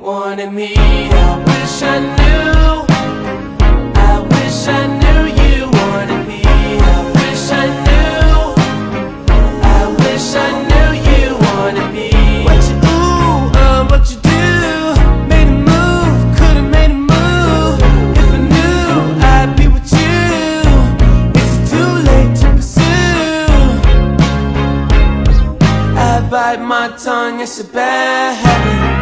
wanted me. I wish I knew. I wish I knew you wanted me. I wish I knew. I wish I knew you wanted me. What you ooh, uh, what you do? Made a move, could've made a move. If I knew, I'd be with you. Is it too late to pursue? I bite my tongue, it's a bad habit.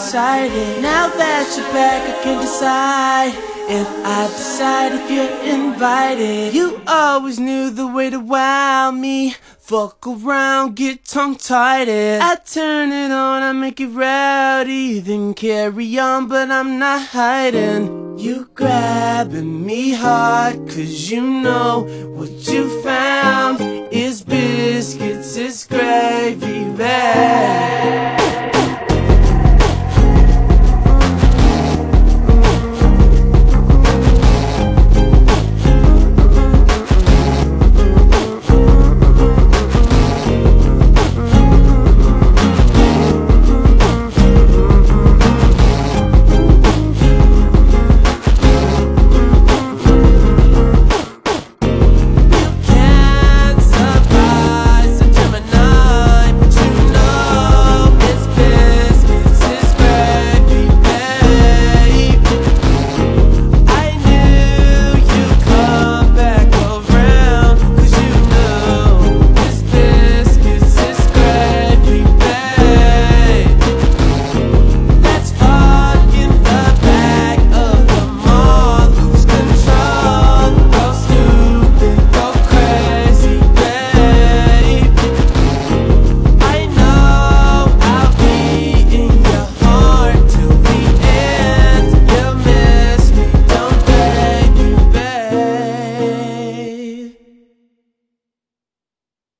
Now that you're back, I can decide if I decide if you're invited. You always knew the way to wow me. Fuck around, get tongue-tied. I turn it on, I make it rowdy, then carry on, but I'm not hiding. You grabbing me hard, cause you know what you found is biscuits, is gravy bag.